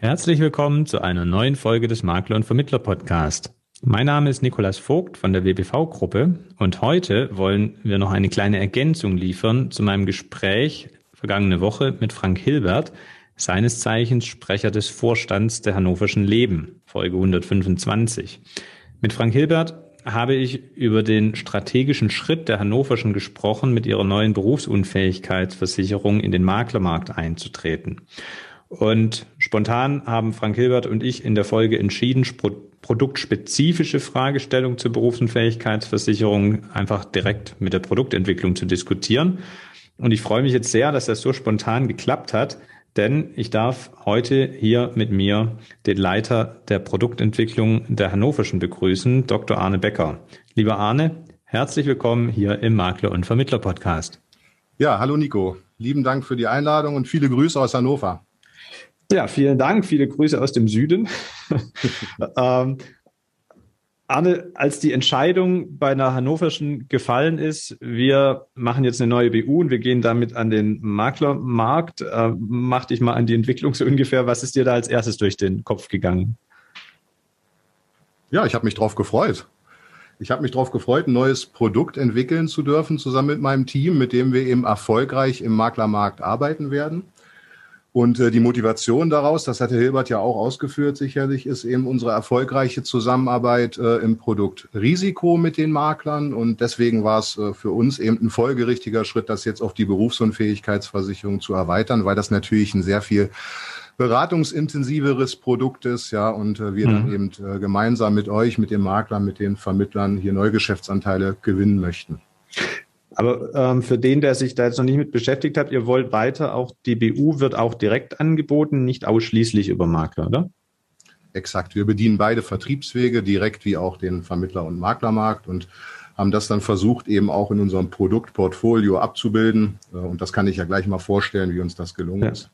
Herzlich willkommen zu einer neuen Folge des Makler und Vermittler Podcast. Mein Name ist Nikolas Vogt von der WBV-Gruppe und heute wollen wir noch eine kleine Ergänzung liefern zu meinem Gespräch vergangene Woche mit Frank Hilbert, seines Zeichens Sprecher des Vorstands der Hannoverschen Leben, Folge 125. Mit Frank Hilbert habe ich über den strategischen Schritt der Hannoverschen gesprochen, mit ihrer neuen Berufsunfähigkeitsversicherung in den Maklermarkt einzutreten. Und spontan haben Frank Hilbert und ich in der Folge entschieden, produktspezifische Fragestellungen zur Berufsunfähigkeitsversicherung einfach direkt mit der Produktentwicklung zu diskutieren. Und ich freue mich jetzt sehr, dass das so spontan geklappt hat, denn ich darf heute hier mit mir den Leiter der Produktentwicklung der Hannoverschen begrüßen, Dr. Arne Becker. Lieber Arne, herzlich willkommen hier im Makler- und Vermittler-Podcast. Ja, hallo Nico. Lieben Dank für die Einladung und viele Grüße aus Hannover. Ja, vielen Dank. Viele Grüße aus dem Süden. ähm, Arne, als die Entscheidung bei einer Hannoverschen gefallen ist, wir machen jetzt eine neue BU und wir gehen damit an den Maklermarkt, äh, mach dich mal an die Entwicklung so ungefähr. Was ist dir da als erstes durch den Kopf gegangen? Ja, ich habe mich drauf gefreut. Ich habe mich darauf gefreut, ein neues Produkt entwickeln zu dürfen, zusammen mit meinem Team, mit dem wir eben erfolgreich im Maklermarkt arbeiten werden. Und äh, die Motivation daraus, das hatte Hilbert ja auch ausgeführt, sicherlich, ist eben unsere erfolgreiche Zusammenarbeit äh, im Produkt Risiko mit den Maklern. Und deswegen war es äh, für uns eben ein folgerichtiger Schritt, das jetzt auf die Berufsunfähigkeitsversicherung zu erweitern, weil das natürlich ein sehr viel beratungsintensiveres Produkt ist, ja, und äh, wir mhm. dann eben äh, gemeinsam mit euch, mit den Maklern, mit den Vermittlern hier neue Geschäftsanteile gewinnen möchten. Aber ähm, für den, der sich da jetzt noch nicht mit beschäftigt hat, ihr wollt weiter auch, die BU wird auch direkt angeboten, nicht ausschließlich über Makler, oder? Exakt. Wir bedienen beide Vertriebswege, direkt wie auch den Vermittler- und Maklermarkt und haben das dann versucht, eben auch in unserem Produktportfolio abzubilden. Äh, und das kann ich ja gleich mal vorstellen, wie uns das gelungen ja. ist.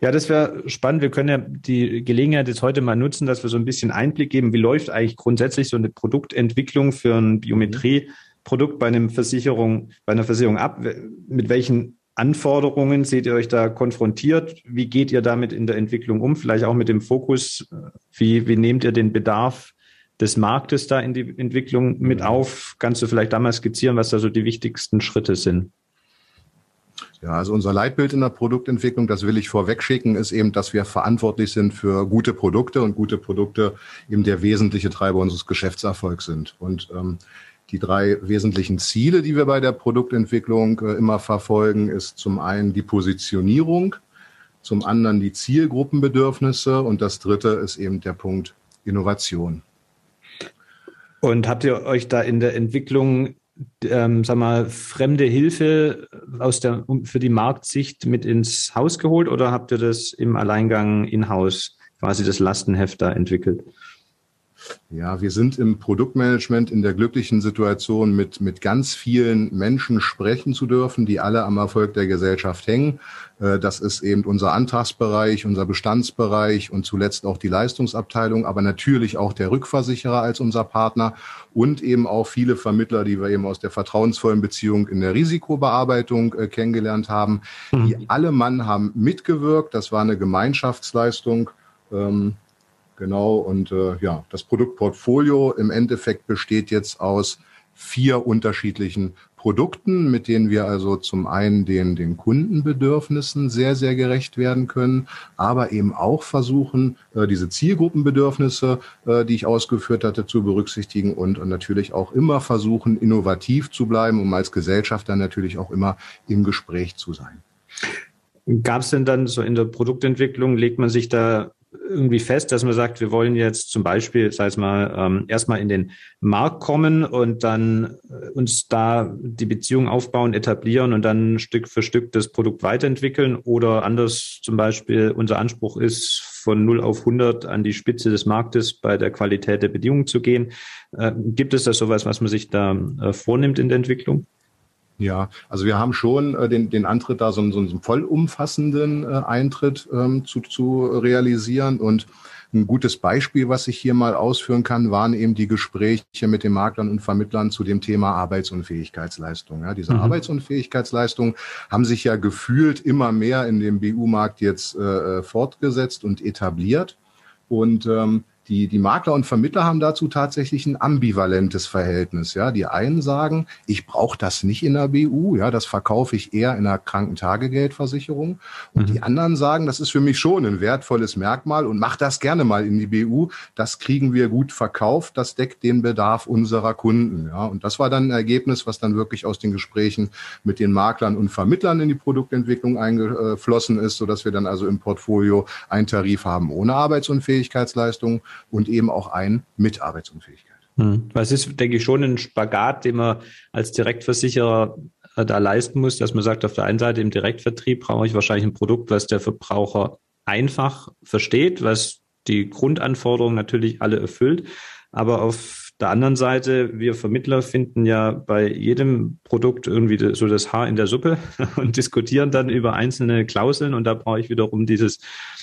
Ja, das wäre spannend. Wir können ja die Gelegenheit jetzt heute mal nutzen, dass wir so ein bisschen Einblick geben, wie läuft eigentlich grundsätzlich so eine Produktentwicklung für ein Biometrie Produkt bei einem Versicherung, bei einer Versicherung ab? Mit welchen Anforderungen seht ihr euch da konfrontiert? Wie geht ihr damit in der Entwicklung um? Vielleicht auch mit dem Fokus, wie, wie nehmt ihr den Bedarf des Marktes da in die Entwicklung mit auf? Kannst du vielleicht damals skizzieren, was da so die wichtigsten Schritte sind? Ja, also unser Leitbild in der Produktentwicklung, das will ich vorweg schicken, ist eben, dass wir verantwortlich sind für gute Produkte und gute Produkte eben der wesentliche Treiber unseres Geschäftserfolgs sind. Und ähm, die drei wesentlichen Ziele, die wir bei der Produktentwicklung äh, immer verfolgen, ist zum einen die Positionierung, zum anderen die Zielgruppenbedürfnisse und das dritte ist eben der Punkt Innovation. Und habt ihr euch da in der Entwicklung, ähm, sag mal, fremde Hilfe aus der, für die Marktsicht mit ins Haus geholt oder habt ihr das im Alleingang in-house quasi das Lastenheft da entwickelt? Ja, wir sind im Produktmanagement in der glücklichen Situation, mit, mit ganz vielen Menschen sprechen zu dürfen, die alle am Erfolg der Gesellschaft hängen. Äh, das ist eben unser Antragsbereich, unser Bestandsbereich und zuletzt auch die Leistungsabteilung, aber natürlich auch der Rückversicherer als unser Partner und eben auch viele Vermittler, die wir eben aus der vertrauensvollen Beziehung in der Risikobearbeitung äh, kennengelernt haben. Mhm. Die alle Mann haben mitgewirkt. Das war eine Gemeinschaftsleistung. Ähm, Genau, und äh, ja, das Produktportfolio im Endeffekt besteht jetzt aus vier unterschiedlichen Produkten, mit denen wir also zum einen den, den Kundenbedürfnissen sehr, sehr gerecht werden können, aber eben auch versuchen, äh, diese Zielgruppenbedürfnisse, äh, die ich ausgeführt hatte, zu berücksichtigen und, und natürlich auch immer versuchen, innovativ zu bleiben, um als Gesellschaft dann natürlich auch immer im Gespräch zu sein. Gab es denn dann so in der Produktentwicklung, legt man sich da irgendwie fest, dass man sagt, wir wollen jetzt zum Beispiel, sei es mal, ähm, erstmal in den Markt kommen und dann äh, uns da die Beziehung aufbauen, etablieren und dann Stück für Stück das Produkt weiterentwickeln oder anders zum Beispiel unser Anspruch ist, von 0 auf 100 an die Spitze des Marktes bei der Qualität der Bedingungen zu gehen. Äh, gibt es da sowas, was man sich da äh, vornimmt in der Entwicklung? Ja, also wir haben schon äh, den, den Antritt da, so, so einen vollumfassenden äh, Eintritt ähm, zu, zu realisieren. Und ein gutes Beispiel, was ich hier mal ausführen kann, waren eben die Gespräche mit den Maklern und Vermittlern zu dem Thema Arbeitsunfähigkeitsleistung. Ja, diese mhm. Arbeitsunfähigkeitsleistung haben sich ja gefühlt immer mehr in dem BU-Markt jetzt äh, fortgesetzt und etabliert. Und ähm, die, die Makler und Vermittler haben dazu tatsächlich ein ambivalentes Verhältnis. Ja, die einen sagen, ich brauche das nicht in der BU, ja, das verkaufe ich eher in einer Krankentagegeldversicherung. Und mhm. die anderen sagen, das ist für mich schon ein wertvolles Merkmal und mach das gerne mal in die BU. Das kriegen wir gut verkauft, das deckt den Bedarf unserer Kunden. Ja, und das war dann ein Ergebnis, was dann wirklich aus den Gesprächen mit den Maklern und Vermittlern in die Produktentwicklung eingeflossen ist, sodass wir dann also im Portfolio einen Tarif haben ohne Arbeitsunfähigkeitsleistung und eben auch ein mit Arbeitsunfähigkeit. Hm. Das ist, denke ich, schon ein Spagat, den man als Direktversicherer äh, da leisten muss, dass man sagt, auf der einen Seite im Direktvertrieb brauche ich wahrscheinlich ein Produkt, was der Verbraucher einfach versteht, was die Grundanforderungen natürlich alle erfüllt. Aber auf der anderen Seite, wir Vermittler finden ja bei jedem Produkt irgendwie so das Haar in der Suppe und diskutieren dann über einzelne Klauseln und da brauche ich wiederum dieses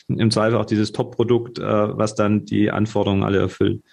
im Zweifel auch dieses Top-Produkt, äh, was dann die Anforderungen alle erfüllt.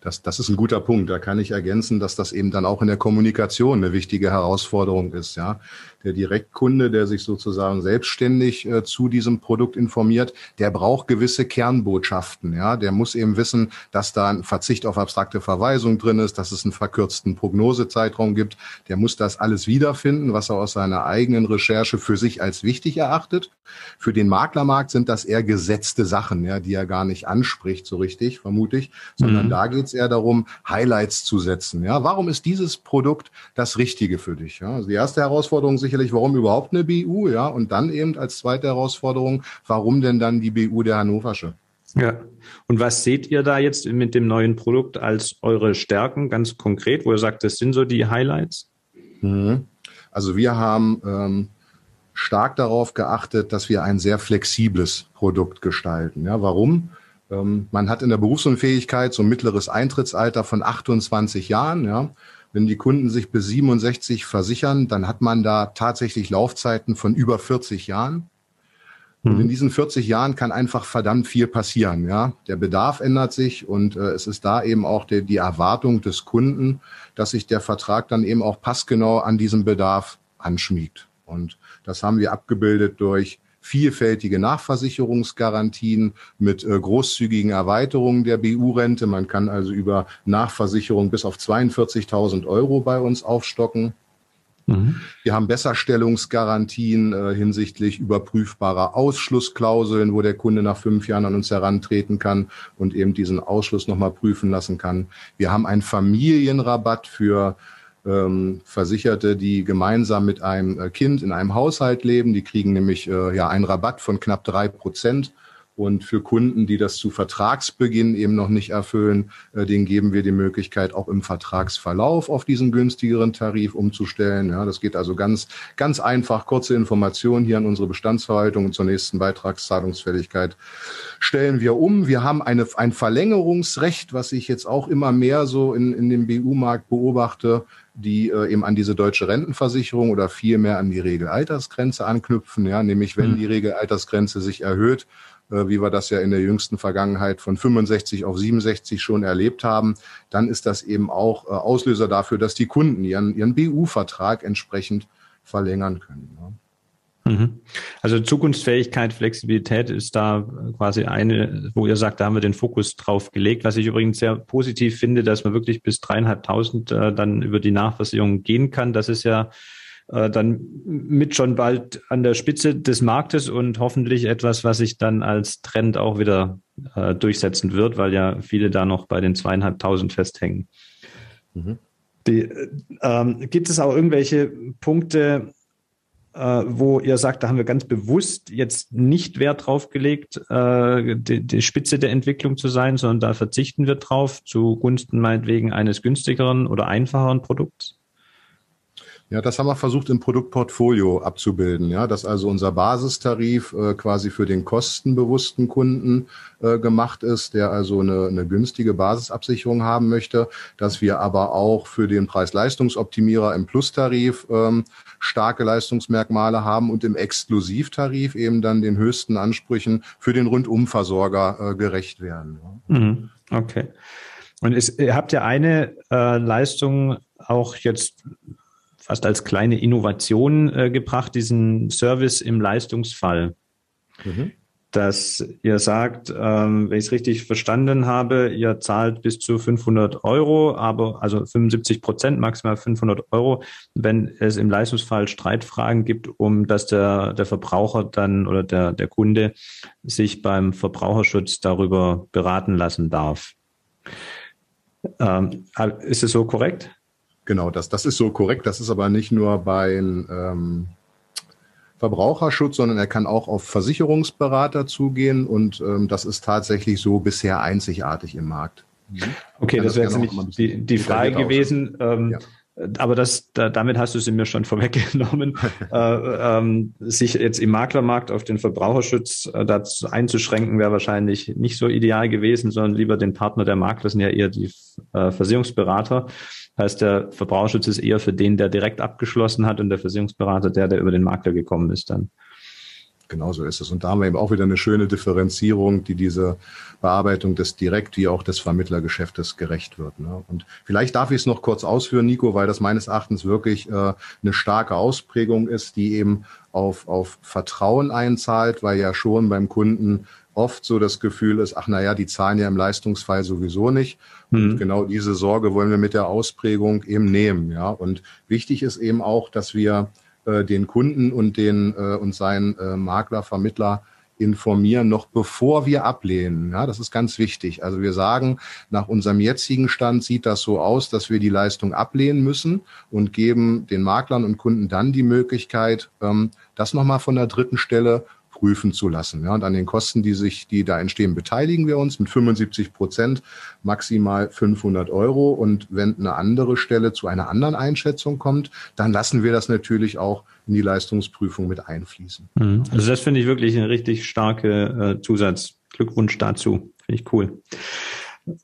Das, das ist ein guter Punkt. Da kann ich ergänzen, dass das eben dann auch in der Kommunikation eine wichtige Herausforderung ist. Ja, der Direktkunde, der sich sozusagen selbstständig äh, zu diesem Produkt informiert, der braucht gewisse Kernbotschaften. Ja, der muss eben wissen, dass da ein Verzicht auf abstrakte Verweisung drin ist, dass es einen verkürzten Prognosezeitraum gibt. Der muss das alles wiederfinden, was er aus seiner eigenen Recherche für sich als wichtig erachtet. Für den Maklermarkt sind das eher gesetzte Sachen, ja, die er gar nicht anspricht, so richtig, vermute ich, sondern mhm. da geht es eher darum, Highlights zu setzen. Ja, warum ist dieses Produkt das Richtige für dich? Ja, also die erste Herausforderung sicherlich, warum überhaupt eine BU, ja, und dann eben als zweite Herausforderung, warum denn dann die BU der Hannoversche? Ja. Und was seht ihr da jetzt mit dem neuen Produkt als eure Stärken ganz konkret, wo ihr sagt, das sind so die Highlights? Mhm. Also wir haben ähm, stark darauf geachtet, dass wir ein sehr flexibles Produkt gestalten. Ja, warum? Ähm, man hat in der Berufsunfähigkeit so ein mittleres Eintrittsalter von 28 Jahren. Ja. Wenn die Kunden sich bis 67 versichern, dann hat man da tatsächlich Laufzeiten von über 40 Jahren. Und in mhm. diesen 40 Jahren kann einfach verdammt viel passieren. Ja, der Bedarf ändert sich und äh, es ist da eben auch die, die Erwartung des Kunden, dass sich der Vertrag dann eben auch passgenau an diesem Bedarf anschmiegt. Und das haben wir abgebildet durch vielfältige Nachversicherungsgarantien mit äh, großzügigen Erweiterungen der BU-Rente. Man kann also über Nachversicherung bis auf 42.000 Euro bei uns aufstocken. Mhm. Wir haben Besserstellungsgarantien äh, hinsichtlich überprüfbarer Ausschlussklauseln, wo der Kunde nach fünf Jahren an uns herantreten kann und eben diesen Ausschluss nochmal prüfen lassen kann. Wir haben einen Familienrabatt für ähm, Versicherte, die gemeinsam mit einem äh, Kind in einem Haushalt leben. Die kriegen nämlich äh, ja einen Rabatt von knapp drei Prozent. Und für Kunden, die das zu Vertragsbeginn eben noch nicht erfüllen, äh, denen geben wir die Möglichkeit, auch im Vertragsverlauf auf diesen günstigeren Tarif umzustellen. Ja, das geht also ganz, ganz einfach. Kurze Informationen hier an unsere Bestandsverwaltung und zur nächsten Beitragszahlungsfälligkeit stellen wir um. Wir haben eine, ein Verlängerungsrecht, was ich jetzt auch immer mehr so in, in dem BU-Markt beobachte die äh, eben an diese deutsche Rentenversicherung oder vielmehr an die Regelaltersgrenze anknüpfen. Ja, nämlich wenn mhm. die Regelaltersgrenze sich erhöht, äh, wie wir das ja in der jüngsten Vergangenheit von 65 auf 67 schon erlebt haben, dann ist das eben auch äh, Auslöser dafür, dass die Kunden ihren, ihren BU-Vertrag entsprechend verlängern können. Ja. Mhm. Also Zukunftsfähigkeit, Flexibilität ist da quasi eine, wo ihr sagt, da haben wir den Fokus drauf gelegt. Was ich übrigens sehr positiv finde, dass man wirklich bis dreieinhalbtausend äh, dann über die Nachversicherung gehen kann. Das ist ja äh, dann mit schon bald an der Spitze des Marktes und hoffentlich etwas, was sich dann als Trend auch wieder äh, durchsetzen wird, weil ja viele da noch bei den zweieinhalbtausend festhängen. Mhm. Die, äh, ähm, gibt es auch irgendwelche Punkte, äh, wo ihr sagt, da haben wir ganz bewusst jetzt nicht Wert drauf gelegt, äh, die, die, Spitze der Entwicklung zu sein, sondern da verzichten wir drauf zugunsten meinetwegen eines günstigeren oder einfacheren Produkts? Ja, das haben wir versucht im Produktportfolio abzubilden. Ja, dass also unser Basistarif äh, quasi für den kostenbewussten Kunden äh, gemacht ist, der also eine, eine günstige Basisabsicherung haben möchte, dass wir aber auch für den Preis-Leistungsoptimierer im Plus-Tarif ähm, starke Leistungsmerkmale haben und im Exklusivtarif eben dann den höchsten Ansprüchen für den Rundumversorger äh, gerecht werden. Mhm. Okay. Und ist, ihr habt ja eine äh, Leistung auch jetzt fast als kleine Innovation äh, gebracht, diesen Service im Leistungsfall. Mhm. Dass ihr sagt, ähm, wenn ich es richtig verstanden habe, ihr zahlt bis zu 500 Euro, aber also 75 Prozent, maximal 500 Euro, wenn es im Leistungsfall Streitfragen gibt, um dass der, der Verbraucher dann oder der, der Kunde sich beim Verbraucherschutz darüber beraten lassen darf. Ähm, ist es so korrekt? Genau, das, das ist so korrekt. Das ist aber nicht nur beim ähm, Verbraucherschutz, sondern er kann auch auf Versicherungsberater zugehen und ähm, das ist tatsächlich so bisher einzigartig im Markt. Mhm. Okay, das wäre jetzt nämlich die, die Frage gewesen. Ähm, ja. Aber das, da, damit hast du sie mir schon vorweggenommen. äh, ähm, sich jetzt im Maklermarkt auf den Verbraucherschutz äh, dazu einzuschränken, wäre wahrscheinlich nicht so ideal gewesen, sondern lieber den Partner der Makler sind ja eher die äh, Versicherungsberater. Heißt, der Verbraucherschutz ist eher für den, der direkt abgeschlossen hat und der Versicherungsberater der, der über den Makler gekommen ist dann. Genau so ist es. Und da haben wir eben auch wieder eine schöne Differenzierung, die diese Bearbeitung des Direkt- wie auch des Vermittlergeschäftes gerecht wird. Ne? Und vielleicht darf ich es noch kurz ausführen, Nico, weil das meines Erachtens wirklich äh, eine starke Ausprägung ist, die eben auf, auf Vertrauen einzahlt, weil ja schon beim Kunden oft so das Gefühl ist, ach naja, die zahlen ja im Leistungsfall sowieso nicht. Und mhm. genau diese Sorge wollen wir mit der Ausprägung eben nehmen. Ja, und wichtig ist eben auch, dass wir äh, den Kunden und den äh, und seinen äh, Makler, Vermittler informieren, noch bevor wir ablehnen. Ja, das ist ganz wichtig. Also wir sagen, nach unserem jetzigen Stand sieht das so aus, dass wir die Leistung ablehnen müssen und geben den Maklern und Kunden dann die Möglichkeit, ähm, das nochmal von der dritten Stelle prüfen zu lassen. Ja, und an den Kosten, die sich, die da entstehen, beteiligen wir uns mit 75 Prozent, maximal 500 Euro. Und wenn eine andere Stelle zu einer anderen Einschätzung kommt, dann lassen wir das natürlich auch in die Leistungsprüfung mit einfließen. Mhm. Also das finde ich wirklich ein richtig starke äh, Zusatz. Glückwunsch dazu. Finde ich cool.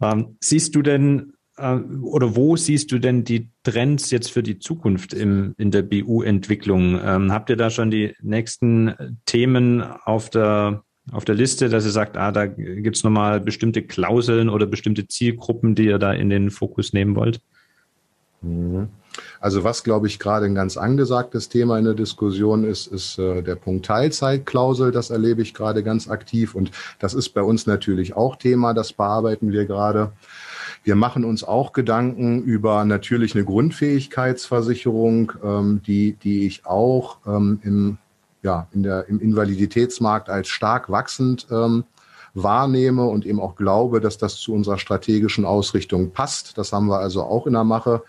Ähm, siehst du denn äh, oder wo siehst du denn die Trends jetzt für die Zukunft im, in der BU-Entwicklung? Ähm, habt ihr da schon die nächsten Themen auf der, auf der Liste, dass ihr sagt, ah, da gibt's nochmal bestimmte Klauseln oder bestimmte Zielgruppen, die ihr da in den Fokus nehmen wollt? Mhm. Also was, glaube ich, gerade ein ganz angesagtes Thema in der Diskussion ist, ist äh, der Punkt Teilzeitklausel. Das erlebe ich gerade ganz aktiv und das ist bei uns natürlich auch Thema. Das bearbeiten wir gerade. Wir machen uns auch Gedanken über natürlich eine Grundfähigkeitsversicherung, ähm, die, die ich auch ähm, im, ja, in der, im Invaliditätsmarkt als stark wachsend ähm, wahrnehme und eben auch glaube, dass das zu unserer strategischen Ausrichtung passt. Das haben wir also auch in der Mache.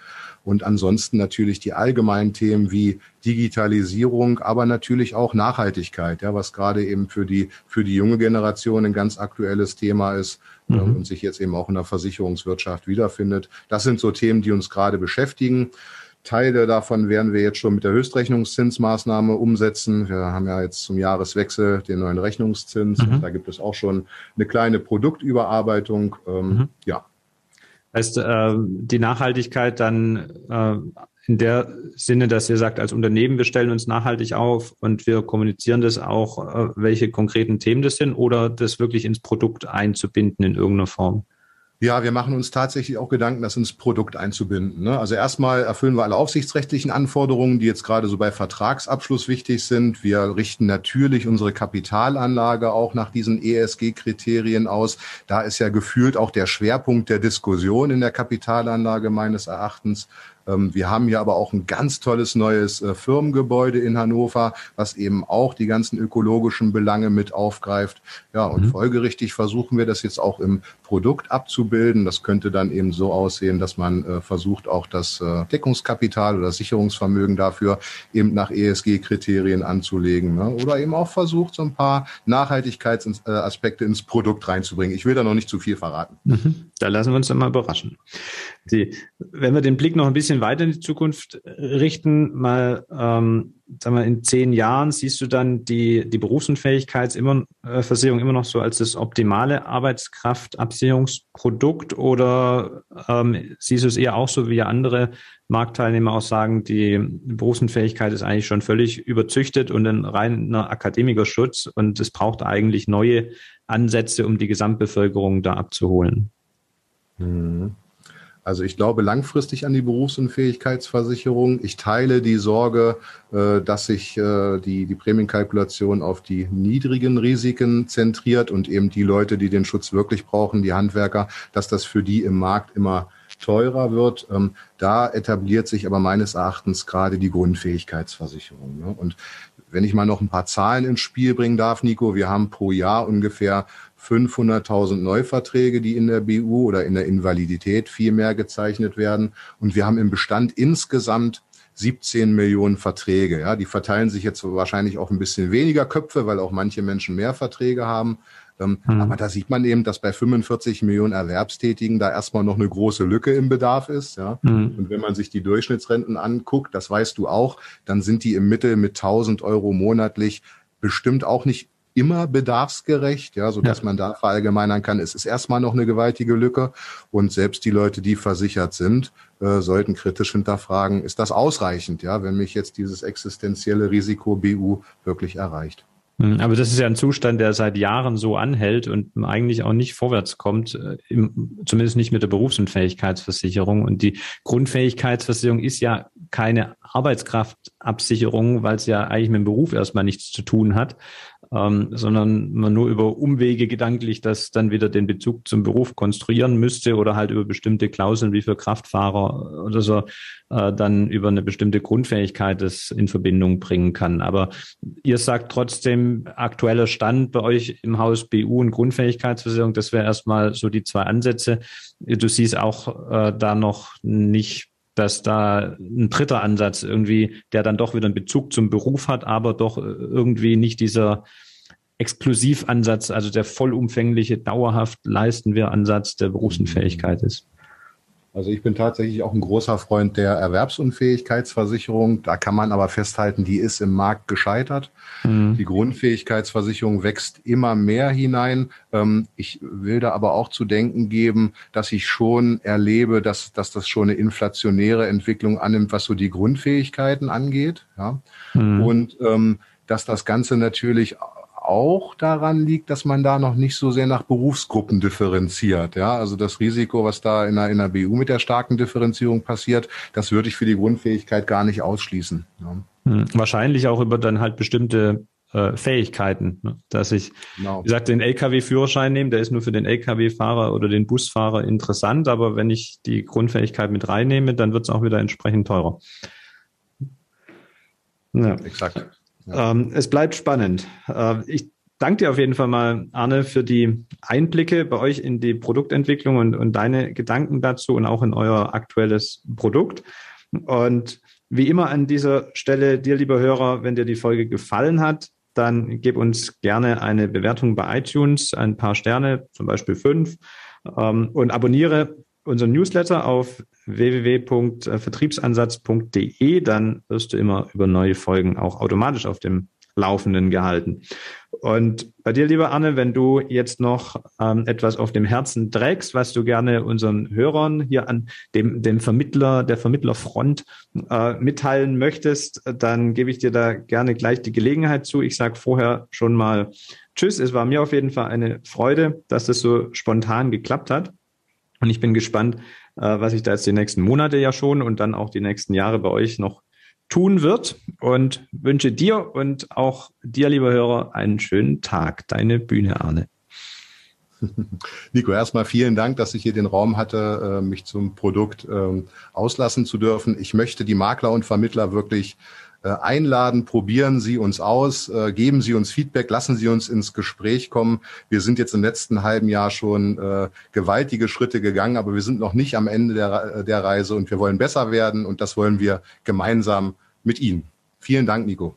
Und ansonsten natürlich die allgemeinen Themen wie Digitalisierung, aber natürlich auch Nachhaltigkeit, ja, was gerade eben für die, für die junge Generation ein ganz aktuelles Thema ist mhm. äh, und sich jetzt eben auch in der Versicherungswirtschaft wiederfindet. Das sind so Themen, die uns gerade beschäftigen. Teile davon werden wir jetzt schon mit der Höchstrechnungszinsmaßnahme umsetzen. Wir haben ja jetzt zum Jahreswechsel den neuen Rechnungszins. Mhm. Da gibt es auch schon eine kleine Produktüberarbeitung. Ähm, mhm. Ja, Heißt, äh, die Nachhaltigkeit dann äh, in der Sinne, dass ihr sagt, als Unternehmen, wir stellen uns nachhaltig auf und wir kommunizieren das auch, äh, welche konkreten Themen das sind oder das wirklich ins Produkt einzubinden in irgendeiner Form? Ja, wir machen uns tatsächlich auch Gedanken, das ins Produkt einzubinden. Ne? Also erstmal erfüllen wir alle aufsichtsrechtlichen Anforderungen, die jetzt gerade so bei Vertragsabschluss wichtig sind. Wir richten natürlich unsere Kapitalanlage auch nach diesen ESG-Kriterien aus. Da ist ja gefühlt auch der Schwerpunkt der Diskussion in der Kapitalanlage meines Erachtens. Ähm, wir haben hier aber auch ein ganz tolles neues äh, Firmengebäude in Hannover, was eben auch die ganzen ökologischen Belange mit aufgreift. Ja, und mhm. folgerichtig versuchen wir das jetzt auch im Produkt abzubilden. Das könnte dann eben so aussehen, dass man äh, versucht, auch das äh, Deckungskapital oder Sicherungsvermögen dafür eben nach ESG-Kriterien anzulegen. Ne? Oder eben auch versucht, so ein paar Nachhaltigkeitsaspekte ins Produkt reinzubringen. Ich will da noch nicht zu viel verraten. Mhm. Da lassen wir uns dann mal überraschen. Die, wenn wir den Blick noch ein bisschen weiter in die Zukunft richten, mal ähm, sagen wir, in zehn Jahren siehst du dann die, die Berufsunfähigkeitsversicherung immer noch so als das optimale Arbeitskraftabsicherungsprodukt oder ähm, siehst du es eher auch so wie andere Marktteilnehmer auch sagen, die Berufsunfähigkeit ist eigentlich schon völlig überzüchtet und ein reiner Akademikerschutz und es braucht eigentlich neue Ansätze, um die Gesamtbevölkerung da abzuholen? Mhm. Also ich glaube langfristig an die Berufsunfähigkeitsversicherung. Ich teile die Sorge, äh, dass sich äh, die, die Prämienkalkulation auf die niedrigen Risiken zentriert und eben die Leute, die den Schutz wirklich brauchen, die Handwerker, dass das für die im Markt immer teurer wird. Ähm, da etabliert sich aber meines Erachtens gerade die Grundfähigkeitsversicherung. Ne? Und wenn ich mal noch ein paar Zahlen ins Spiel bringen darf, Nico, wir haben pro Jahr ungefähr 500.000 Neuverträge, die in der BU oder in der Invalidität viel mehr gezeichnet werden. Und wir haben im Bestand insgesamt 17 Millionen Verträge. Ja, die verteilen sich jetzt wahrscheinlich auch ein bisschen weniger Köpfe, weil auch manche Menschen mehr Verträge haben. Ähm, mhm. Aber da sieht man eben, dass bei 45 Millionen Erwerbstätigen da erstmal noch eine große Lücke im Bedarf ist. Ja? Mhm. Und wenn man sich die Durchschnittsrenten anguckt, das weißt du auch, dann sind die im Mittel mit 1000 Euro monatlich bestimmt auch nicht immer bedarfsgerecht, ja, so dass ja. man da verallgemeinern kann. Es ist erstmal noch eine gewaltige Lücke und selbst die Leute, die versichert sind, äh, sollten kritisch hinterfragen, ist das ausreichend, ja, wenn mich jetzt dieses existenzielle Risiko BU wirklich erreicht. Hm, aber das ist ja ein Zustand, der seit Jahren so anhält und eigentlich auch nicht vorwärts kommt, äh, im, zumindest nicht mit der Berufsunfähigkeitsversicherung. Und die Grundfähigkeitsversicherung ist ja keine Arbeitskraftabsicherung, weil es ja eigentlich mit dem Beruf erstmal nichts zu tun hat, ähm, sondern man nur über Umwege gedanklich das dann wieder den Bezug zum Beruf konstruieren müsste oder halt über bestimmte Klauseln wie für Kraftfahrer oder so äh, dann über eine bestimmte Grundfähigkeit das in Verbindung bringen kann. Aber ihr sagt trotzdem, aktueller Stand bei euch im Haus BU und Grundfähigkeitsversicherung, das wäre erstmal so die zwei Ansätze. Du siehst auch äh, da noch nicht dass da ein dritter Ansatz irgendwie, der dann doch wieder einen Bezug zum Beruf hat, aber doch irgendwie nicht dieser Exklusivansatz, also der vollumfängliche, dauerhaft leisten wir Ansatz der Berufsunfähigkeit ist. Also ich bin tatsächlich auch ein großer Freund der Erwerbsunfähigkeitsversicherung. Da kann man aber festhalten, die ist im Markt gescheitert. Mhm. Die Grundfähigkeitsversicherung wächst immer mehr hinein. Ähm, ich will da aber auch zu denken geben, dass ich schon erlebe, dass, dass das schon eine inflationäre Entwicklung annimmt, was so die Grundfähigkeiten angeht. Ja? Mhm. Und ähm, dass das Ganze natürlich auch daran liegt, dass man da noch nicht so sehr nach Berufsgruppen differenziert. Ja, also das Risiko, was da in der, in der BU mit der starken Differenzierung passiert, das würde ich für die Grundfähigkeit gar nicht ausschließen. Ja. Hm, wahrscheinlich auch über dann halt bestimmte äh, Fähigkeiten, ne? dass ich, genau. wie gesagt, den LKW-Führerschein nehme, der ist nur für den LKW-Fahrer oder den Busfahrer interessant, aber wenn ich die Grundfähigkeit mit reinnehme, dann wird es auch wieder entsprechend teurer. Ja. Exakt. Ähm, es bleibt spannend. Äh, ich danke dir auf jeden Fall mal, Arne, für die Einblicke bei euch in die Produktentwicklung und, und deine Gedanken dazu und auch in euer aktuelles Produkt. Und wie immer an dieser Stelle, dir, lieber Hörer, wenn dir die Folge gefallen hat, dann gib uns gerne eine Bewertung bei iTunes, ein paar Sterne, zum Beispiel fünf, ähm, und abonniere unseren Newsletter auf www.vertriebsansatz.de, dann wirst du immer über neue Folgen auch automatisch auf dem Laufenden gehalten. Und bei dir, lieber Anne, wenn du jetzt noch ähm, etwas auf dem Herzen trägst, was du gerne unseren Hörern hier an dem, dem Vermittler, der Vermittlerfront äh, mitteilen möchtest, dann gebe ich dir da gerne gleich die Gelegenheit zu. Ich sage vorher schon mal Tschüss. Es war mir auf jeden Fall eine Freude, dass das so spontan geklappt hat. Und ich bin gespannt, äh, was sich da jetzt die nächsten Monate ja schon und dann auch die nächsten Jahre bei euch noch tun wird und wünsche dir und auch dir, lieber Hörer, einen schönen Tag. Deine Bühne, Arne. Nico, erstmal vielen Dank, dass ich hier den Raum hatte, äh, mich zum Produkt ähm, auslassen zu dürfen. Ich möchte die Makler und Vermittler wirklich einladen, probieren Sie uns aus, äh, geben Sie uns Feedback, lassen Sie uns ins Gespräch kommen. Wir sind jetzt im letzten halben Jahr schon äh, gewaltige Schritte gegangen, aber wir sind noch nicht am Ende der, der Reise und wir wollen besser werden und das wollen wir gemeinsam mit Ihnen. Vielen Dank, Nico.